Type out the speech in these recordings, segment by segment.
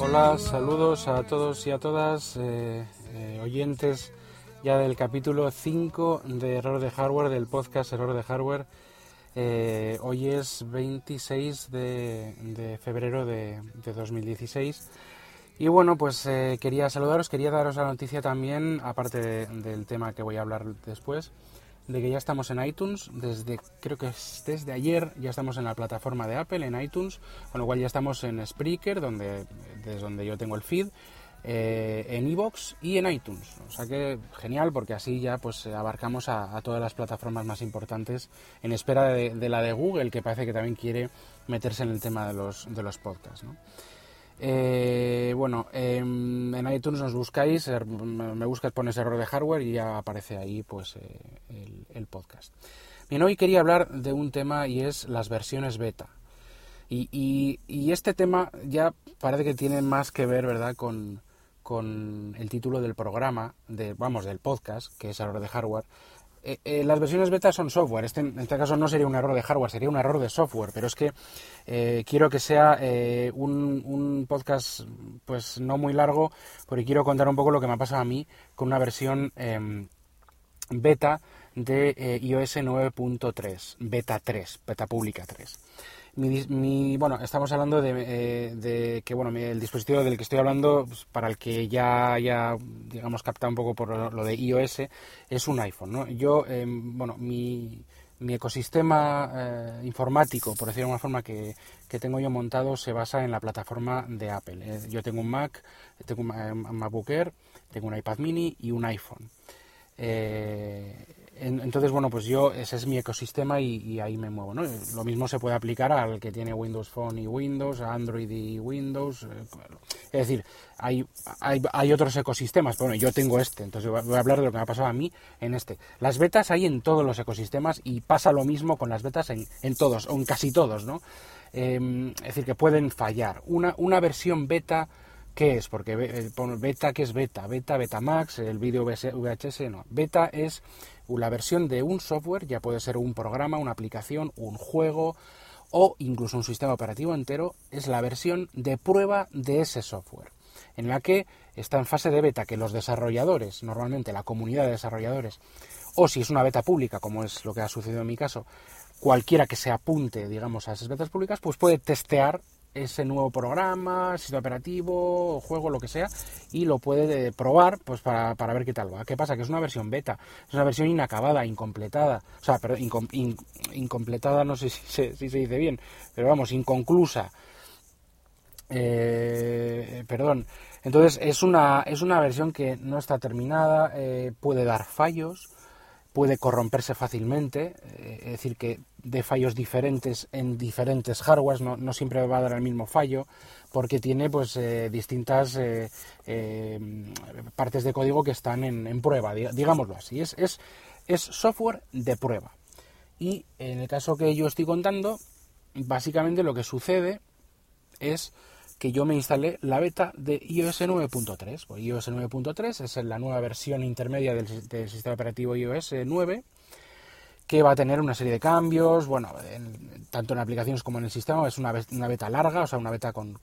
Hola, saludos a todos y a todas, eh, eh, oyentes ya del capítulo 5 de Error de Hardware, del podcast Error de Hardware. Eh, hoy es 26 de, febrero de, 2016. Y bueno, pues quería saludaros, quería daros la noticia también, aparte del tema que voy a hablar después, de que ya estamos en iTunes, desde creo que es desde ayer ya estamos en la plataforma de Apple, en iTunes, con lo cual ya estamos en Spreaker, donde, desde donde yo tengo el feed, eh, en iBox y en iTunes. O sea que genial porque así ya pues abarcamos a, todas las plataformas más importantes en espera de, la de Google, que parece que también quiere meterse en el tema de los, de los podcasts. Eh, bueno, em, en iTunes nos buscáis, er, me buscas, pones error de hardware y ya aparece ahí pues eh, el, podcast. Bien, hoy quería hablar de un tema y es las versiones beta. Y, este tema ya parece que tiene más que ver, ¿verdad?, con, con el título del programa, de, vamos, del podcast, que es error de hardware, eh, eh, las versiones beta son software. Este, en este caso no sería un error de hardware, sería un error de software. Pero es que eh, quiero que sea un, podcast, pues no muy largo, porque quiero contar un poco lo que me ha pasado a mí con una versión em, beta de iOS 9.3, beta 3, beta pública 3. Mi, bueno, estamos hablando de, eh, que bueno, el dispositivo del que estoy hablando, pues, para el que ya haya, digamos, captado un poco por lo, de iOS, es un iPhone. ¿no? Yo, em, bueno, mi, mi ecosistema eh, informático, por decirlo de una forma, que, que, tengo yo montado, se basa en la plataforma de Apple. Eh, yo tengo un Mac, tengo un, MacBook Air, tengo un iPad mini y un iPhone. Eh, entonces, bueno, pues yo, ese es mi ecosistema y, ahí me muevo, ¿no? Lo mismo se puede aplicar al que tiene Windows Phone y Windows, Android y Windows. Eh, es decir, hay, hay, otros ecosistemas, bueno, yo tengo este, entonces voy a hablar de lo que me ha pasado a mí en este. Las betas hay en todos los ecosistemas y pasa lo mismo con las betas en, en todos, o en casi todos, ¿no? Em, es decir, que pueden fallar. Una, una versión beta... ¿Qué es? Porque eh, beta, ¿qué es beta? Beta, Betamax, el vídeo VHS, no. Beta es la versión de un software, ya puede ser un programa, una aplicación, un juego o incluso un sistema operativo entero, es la versión de prueba de ese software, en la que está en fase de beta, que los desarrolladores, normalmente la comunidad de desarrolladores, o si es una beta pública, como es lo que ha sucedido en mi caso, cualquiera que se apunte, digamos, a esas betas públicas, pues puede testear ese nuevo programa, sistema operativo, juego, lo que sea, y lo puede probar pues para, para, ver qué tal va. ¿Qué pasa? Que es una versión beta, es una versión inacabada, incompletada, o sea, perdón, incompletada no sé si se, si se, dice bien, pero vamos, inconclusa. Eh, perdón. Entonces es una, es una versión que no está terminada, eh, puede dar fallos, puede corromperse fácilmente, eh, es decir, que de fallos diferentes en diferentes hardwares, no, no, siempre va a dar el mismo fallo, porque tiene pues eh, distintas eh, partes de código que están en, prueba, digámoslo así. Es, es, es software de prueba. Y en el caso que yo estoy contando, básicamente lo que sucede es que yo me instalé la beta de iOS 9.3. Pues iOS 9.3 es la nueva versión intermedia del, sistema operativo iOS 9 que va a tener una serie de cambios, bueno, tanto en aplicaciones como en el sistema, es una, una beta larga, o sea, una beta con,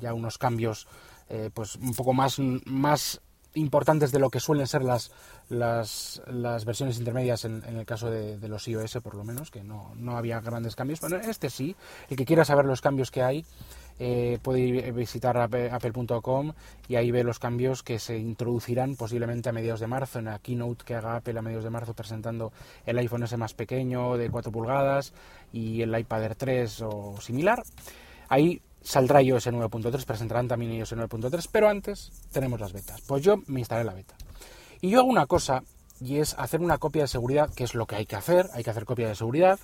ya unos cambios eh, pues un poco más, más importantes de lo que suelen ser las, las, versiones intermedias en, el caso de, los iOS por lo menos, que no, no había grandes cambios. Bueno, este sí, el que quiera saber los cambios que hay, eh, puede visitar apple.com y ahí ve los cambios que se introducirán posiblemente a mediados de marzo, en la keynote que haga Apple a mediados de marzo presentando el iPhone S más pequeño de 4 pulgadas y el iPad Air 3 o similar. Ahí saldrá iOS 9.3, presentarán también iOS 9.3, pero antes tenemos las betas. Pues yo me instalé la beta. Y yo hago una cosa y es hacer una copia de seguridad, que es lo que hay que hacer, hay que hacer copia de seguridad.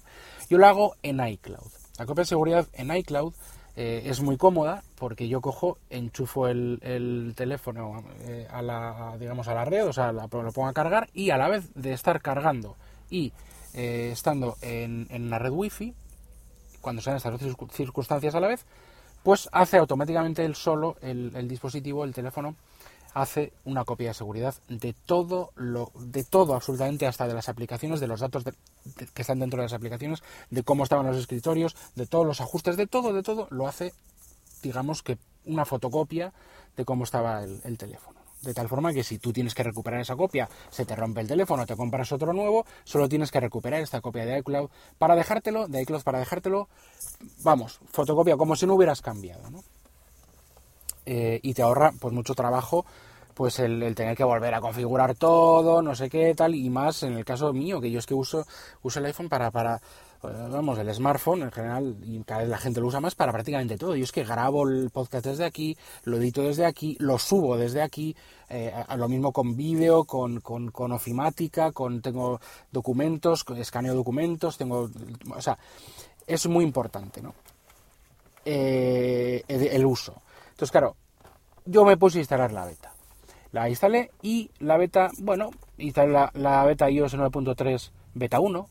Yo lo hago en iCloud. La copia de seguridad en iCloud eh, es muy cómoda porque yo cojo, enchufo el, teléfono eh, a la, digamos, a la red, o sea, lo pongo a cargar y a la vez de estar cargando y eh, estando en, en la red wifi, cuando sean estas dos circunstancias a la vez, pues hace automáticamente él solo, el, dispositivo, el teléfono, hace una copia de seguridad de todo lo de todo absolutamente hasta de las aplicaciones de los datos que están dentro de las aplicaciones de cómo estaban los escritorios de todos los ajustes de todo de todo lo hace digamos que una fotocopia de cómo estaba el, teléfono de tal forma que si tú tienes que recuperar esa copia, se te rompe el teléfono, te compras otro nuevo, solo tienes que recuperar esta copia de iCloud para dejártelo, de iCloud para dejártelo, vamos, fotocopia como si no hubieras cambiado, ¿no? Eh, y te ahorra pues mucho trabajo pues el, tener que volver a configurar todo, no sé qué tal, y más en el caso mío, que yo es que uso, uso el iPhone para, vamos, el smartphone en general, y cada vez la gente lo usa más para prácticamente todo. Yo es que grabo el podcast desde aquí, lo edito desde aquí, lo subo desde aquí, eh, lo mismo con vídeo, con, con, con, ofimática, con, tengo documentos, escaneo documentos, tengo, o sea, es muy importante, ¿no? Eh, el uso. Entonces, claro, yo me puse a instalar la beta. La instalé y la beta, bueno, instalé la, beta iOS 9.3 beta 1.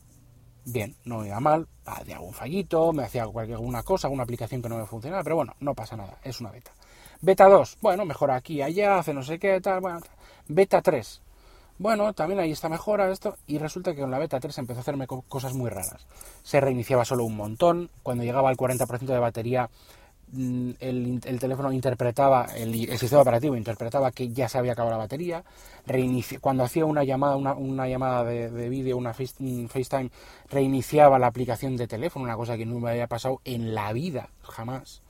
Bien, no me iba mal, hacía algún fallito, me hacía alguna cosa, alguna aplicación que no me funcionaba, pero bueno, no pasa nada, es una beta. Beta 2, bueno, mejora aquí, allá, hace no sé qué, tal, bueno. Beta 3, bueno, también ahí está mejora esto, y resulta que con la beta 3 empezó a hacerme cosas muy raras. Se reiniciaba solo un montón, cuando llegaba al 40% de batería Mm, el, teléfono interpretaba, el, sistema operativo interpretaba que ya se había acabado la batería, cuando hacía una llamada, una, llamada de, vídeo, una FaceTime, reiniciaba la aplicación de teléfono, una cosa que no me había pasado en la vida, jamás.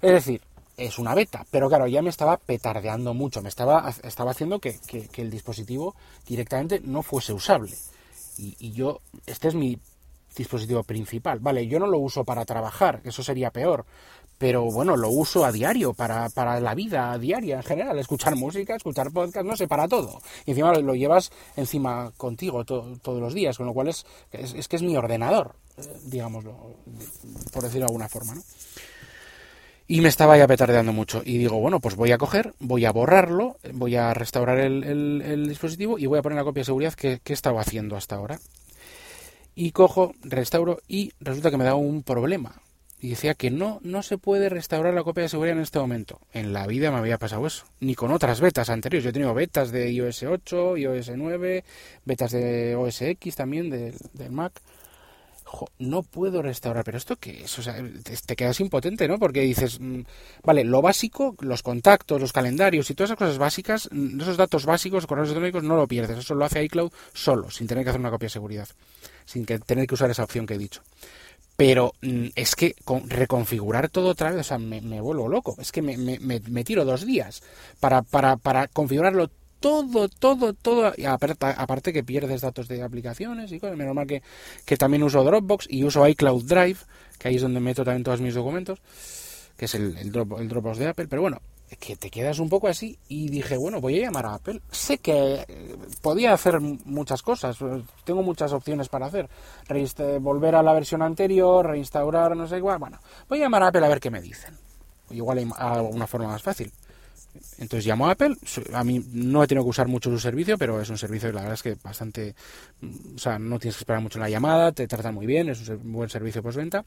Es decir, es una beta, pero claro, ya me estaba petardeando mucho, me estaba, estaba haciendo que, el dispositivo directamente no fuese usable. Y yo, este es mi dispositivo principal. Vale, yo no lo uso para trabajar, eso sería peor, pero bueno, lo uso a diario, para, para la vida diaria en general, escuchar música, escuchar podcast, no sé, para todo. Y encima lo, llevas encima contigo todos los días, con lo cual es, es, que es mi ordenador, eh, digámoslo, por decirlo de alguna forma, ¿no? Y me estaba ya petardeando mucho. Y digo, bueno, pues voy a coger, voy a borrarlo, voy a restaurar el, dispositivo y voy a poner la copia de seguridad que, que he estado haciendo hasta ahora. Y cojo, restauro y resulta que me da un problema y decía que no, no se puede restaurar la copia de seguridad en este momento. En la vida me había pasado eso, ni con otras betas anteriores. Yo he tenido betas de iOS 8, iOS 9, betas de OS X también, del, Mac. no puedo restaurar, pero ¿esto qué es? O sea, te quedas impotente, ¿no? Porque dices, mm, vale, lo básico, los contactos, los calendarios y todas esas cosas básicas, mm, esos datos básicos, correos electrónicos, no lo pierdes. Eso lo hace iCloud solo, sin tener que hacer una copia de seguridad, sin tener que usar esa opción que he dicho. Pero mm, es que con, reconfigurar todo otra vez, o sea, me, vuelvo loco. Es que me, me, me, tiro dos días para, para, para configurarlo todo, todo, todo. Y aparte, que pierdes datos de aplicaciones y cosas. Menos mal que, que también uso Dropbox y uso iCloud Drive, que ahí es donde meto también todos mis documentos, que es el, el, Drop, el Dropbox de Apple. Pero bueno, que te quedas un poco así y dije, bueno, voy a llamar a Apple. Sé que eh, podía hacer muchas cosas, eh, tengo muchas opciones para hacer. volver a la versión anterior, reinstaurar, no sé igual. Bueno, voy a llamar a Apple a ver qué me dicen. Igual hay alguna forma más fácil. Entonces llamo a Apple, a mí no he tenido que usar mucho su servicio, pero es un servicio la verdad es que bastante, o sea, no tienes que esperar mucho en la llamada, te tratan muy bien, es un buen servicio postventa.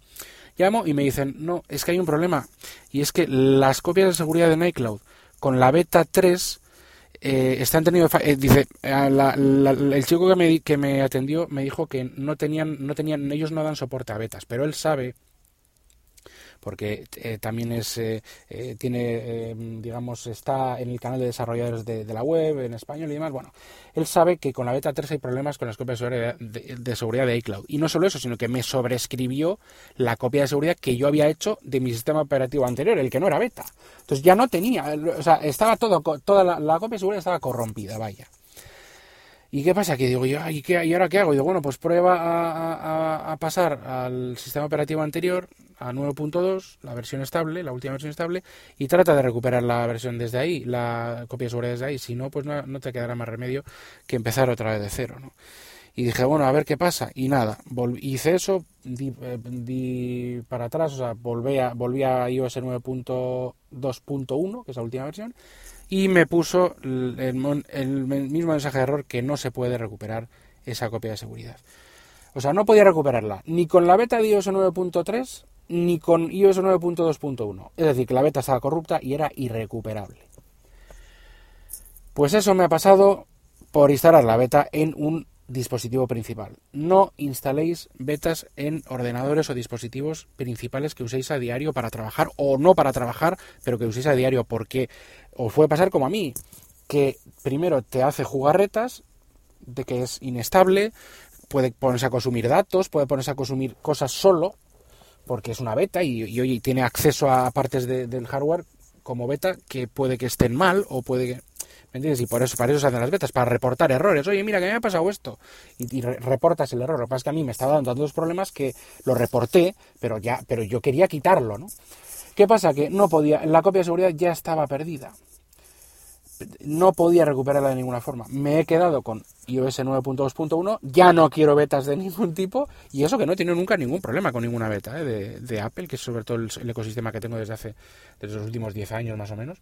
Llamo y me dicen, no, es que hay un problema, y es que las copias de seguridad de iCloud con la beta 3 eh, están teniendo, eh, dice, el chico que me, que me atendió me dijo que no tenían, no tenían, ellos no dan soporte a betas, pero él sabe porque eh, también es eh, eh, tiene digamos está en el canal de desarrolladores de, la web en español y demás. Bueno él sabe que con la beta 3 hay problemas con las copias de seguridad de, iCloud. Y no solo eso sino que me sobrescribió la copia de seguridad que yo había hecho de mi sistema operativo anterior el que no era beta. Entonces ya no tenía o sea estaba todo toda la copia de seguridad estaba corrompida vaya ¿Y qué pasa? Que digo yo, ¿y, qué, ¿y ahora qué hago? Y digo, bueno, pues prueba a, pasar al sistema operativo anterior, a 9.2, la versión estable, la última versión estable, y trata de recuperar la versión desde ahí, la copia de seguridad desde ahí. Si no, pues no, te quedará más remedio que empezar otra vez de cero, ¿no? Y dije, bueno, a ver qué pasa. Y nada, hice eso, eh, di, para atrás, o sea, volví a, volví a iOS 9.2.1, que es la última versión, y me puso el, mismo mensaje de error que no se puede recuperar esa copia de seguridad. O sea, no podía recuperarla ni con la beta de iOS 9.3 ni con iOS 9.2.1. Es decir, que la beta estaba corrupta y era irrecuperable. Pues eso me ha pasado por instalar la beta en un dispositivo principal. No instaléis betas en ordenadores o dispositivos principales que uséis a diario para trabajar o no para trabajar, pero que uséis a diario porque os puede pasar como a mí, que primero te hace jugarretas, de que es inestable, puede ponerse a consumir datos, puede ponerse a consumir cosas solo, porque es una beta y, hoy tiene acceso a partes del hardware como beta que puede que estén mal o puede que... ¿Me entiendes? Y por eso, para eso se hacen las betas, para reportar errores. Oye, mira, que me ha pasado esto. Y, reportas el error. Lo que pasa es que a mí me estaba dando tantos problemas que lo reporté, pero ya, pero yo quería quitarlo, ¿no? ¿Qué pasa? Que no podía, la copia de seguridad ya estaba perdida no podía recuperarla de ninguna forma. Me he quedado con iOS 9.2.1, ya no quiero betas de ningún tipo, y eso que no he tenido nunca ningún problema con ninguna beta ¿eh? de, Apple, que es sobre todo el, ecosistema que tengo desde hace desde los últimos 10 años más o menos.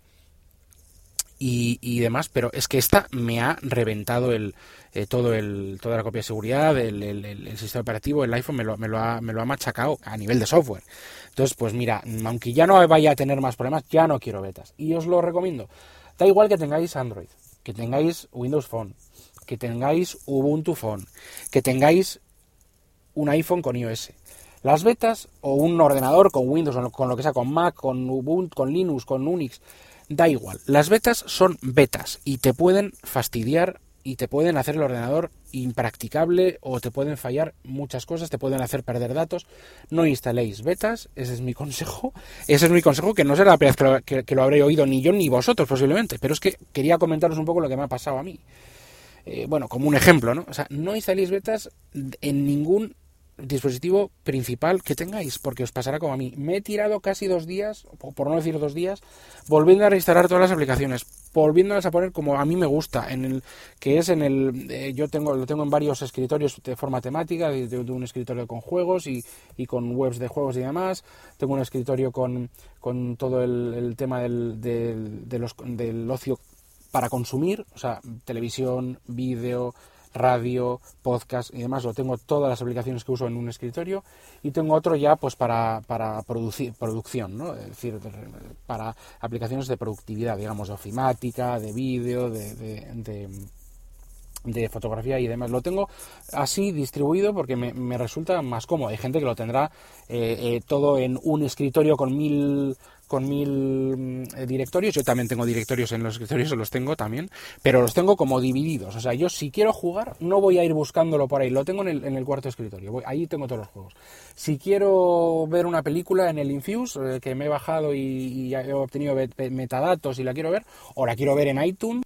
Y, demás, pero es que esta me ha reventado el, eh, todo el, toda la copia de seguridad, el, sistema operativo, el iPhone me lo, me, lo ha, me lo ha machacado a nivel de software. Entonces, pues mira, aunque ya no vaya a tener más problemas, ya no quiero betas. Y os lo recomiendo. Da igual que tengáis Android, que tengáis Windows Phone, que tengáis Ubuntu Phone, que tengáis un iPhone con iOS. Las betas o un ordenador con Windows, con lo que sea, con Mac, con Ubuntu, con Linux, con Unix, da igual. Las betas son betas y te pueden fastidiar y te pueden hacer el ordenador impracticable o te pueden fallar muchas cosas, te pueden hacer perder datos. No instaléis betas, ese es mi consejo. Ese es mi consejo, que no será la primera que lo, habré oído ni yo ni vosotros posiblemente, pero es que quería comentaros un poco lo que me ha pasado a mí. Eh, bueno, como un ejemplo, ¿no? O sea, no instaléis betas en ningún dispositivo principal que tengáis, porque os pasará como a mí. Me he tirado casi dos días, por no decir dos días, volviendo a reinstalar todas las aplicaciones, volviéndolas a poner como a mí me gusta, en el que es en el eh, yo tengo lo tengo en varios escritorios de forma temática, de, un escritorio con juegos y, y, con webs de juegos y demás. Tengo un escritorio con, con todo el, tema del, del, de los, del ocio para consumir, o sea, televisión, vídeo, radio, podcast y demás, lo tengo todas las aplicaciones que uso en un escritorio y tengo otro ya pues para, para producir, producción, ¿no? es decir, para aplicaciones de productividad, digamos, de ofimática, de vídeo, de, de, de, fotografía y demás. Lo tengo así distribuido porque me, resulta más cómodo. Hay gente que lo tendrá eh, eh, todo en un escritorio con mil con mil mm, eh, directorios. Yo también tengo directorios en los escritorios, los tengo también, pero los tengo como divididos. O sea, yo si quiero jugar, no voy a ir buscándolo por ahí, lo tengo en el, en el cuarto escritorio, voy, ahí tengo todos los juegos. Si quiero ver una película en el Infuse, que me he bajado y, y he obtenido metadatos y la quiero ver, o la quiero ver en iTunes,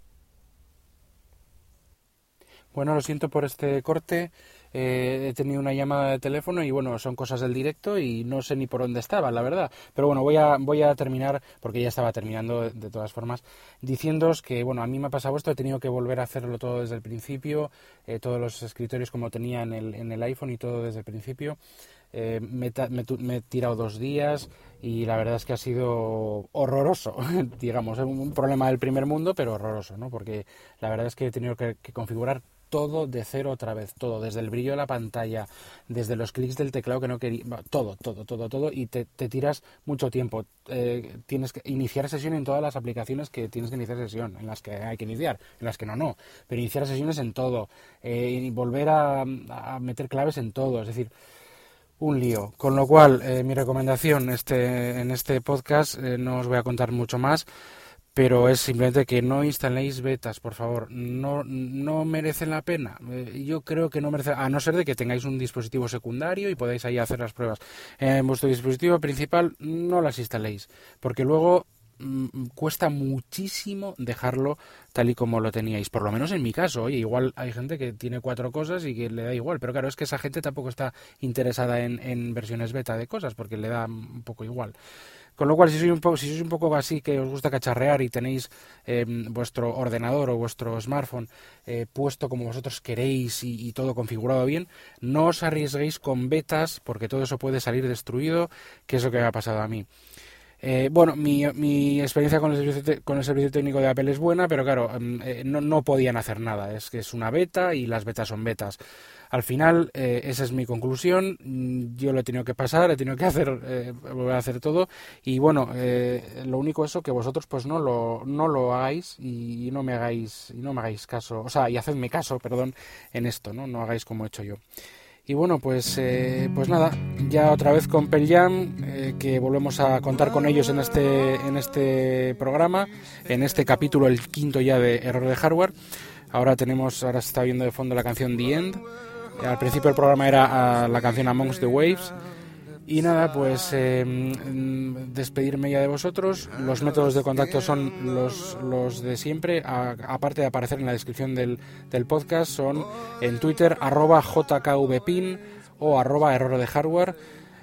bueno, lo siento por este corte. Eh, he tenido una llamada de teléfono y bueno, son cosas del directo y no sé ni por dónde estaba, la verdad. Pero bueno, voy a, voy a terminar, porque ya estaba terminando de, todas formas, diciéndoos que bueno, a mí me ha pasado esto, he tenido que volver a hacerlo todo desde el principio, eh, todos los escritorios como tenía en el, en el iPhone y todo desde el principio. Eh, me, me, he tirado dos días y la verdad es que ha sido horroroso, digamos, es un problema del primer mundo, pero horroroso, ¿no? Porque la verdad es que he tenido que configurar todo de cero otra vez, todo, desde el brillo de la pantalla, desde los clics del teclado que no quería, todo, todo, todo, todo, y te, tiras mucho tiempo. Eh, tienes que iniciar sesión en todas las aplicaciones que tienes que iniciar sesión, en las que hay que iniciar, en las que no, no, pero iniciar sesiones en todo, eh, y volver a, meter claves en todo, es decir, un lío. Con lo cual, eh, mi recomendación este, en este podcast, no os voy a contar mucho más, pero es simplemente que no instaléis betas, por favor. No, no merecen la pena. Eh, yo creo que no merece, a no ser de que tengáis un dispositivo secundario y podáis ahí hacer las pruebas. En vuestro dispositivo principal no las instaléis, porque luego mm, cuesta muchísimo dejarlo tal y como lo teníais, por lo menos en mi caso. Oye, igual hay gente que tiene cuatro cosas y que le da igual, pero claro, es que esa gente tampoco está interesada en, en versiones beta de cosas, porque le da un poco igual. Con lo cual, si sois un poco, si sois un poco así que os gusta cacharrear y tenéis em, vuestro ordenador o vuestro smartphone eh, puesto como vosotros queréis y, todo configurado bien, no os arriesguéis con betas porque todo eso puede salir destruido, que es lo que me ha pasado a mí. Eh, bueno, mi, experiencia con el, servicio con el servicio técnico de Apple es buena, pero claro, mm, eh, no, podían hacer nada. Es que es una beta y las betas son betas. Al final, eh, esa es mi conclusión. Mm, yo lo he tenido que pasar, he tenido que hacer, volver a hacer todo. Y bueno, lo único eso que vosotros pues no lo, no lo hagáis y no me hagáis, y no me hagáis caso, o sea, y hacedme caso, perdón, en esto, ¿no? No hagáis como he hecho yo. Y bueno, pues, pues nada, ya otra vez con Pel Jam, que volvemos a contar con ellos en este, en este programa, en este capítulo, el quinto ya de Error de Hardware. Ahora tenemos, ahora se está viendo de fondo la canción The End. Al principio del programa era ah, la canción Amongst the Waves. Y nada, pues em, despedirme ya de vosotros. Los métodos de contacto son los, los de siempre, aparte de aparecer en la descripción del, del, podcast, son en Twitter arroba jkvpin o arroba error de hardware.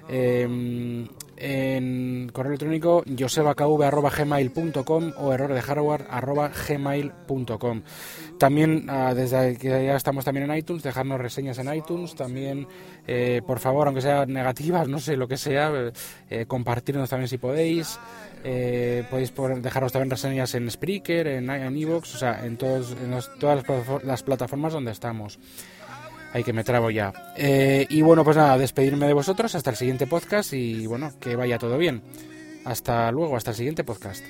Em, en correo electrónico josebakv.gmail.com o error de hardware.gmail.com. También, ah, desde que ya estamos también en iTunes, dejarnos reseñas en iTunes. También, eh, por favor, aunque sean negativas, no sé, lo que sea, eh, compartirnos también si podéis. Eh, podéis dejarnos también reseñas en Spreaker, en Evox, o sea, en, todos, en todas las plataformas donde estamos. Hay que me trabo ya. Eh, y bueno, pues nada, despedirme de vosotros hasta el siguiente podcast y bueno, que vaya todo bien. Hasta luego, hasta el siguiente podcast.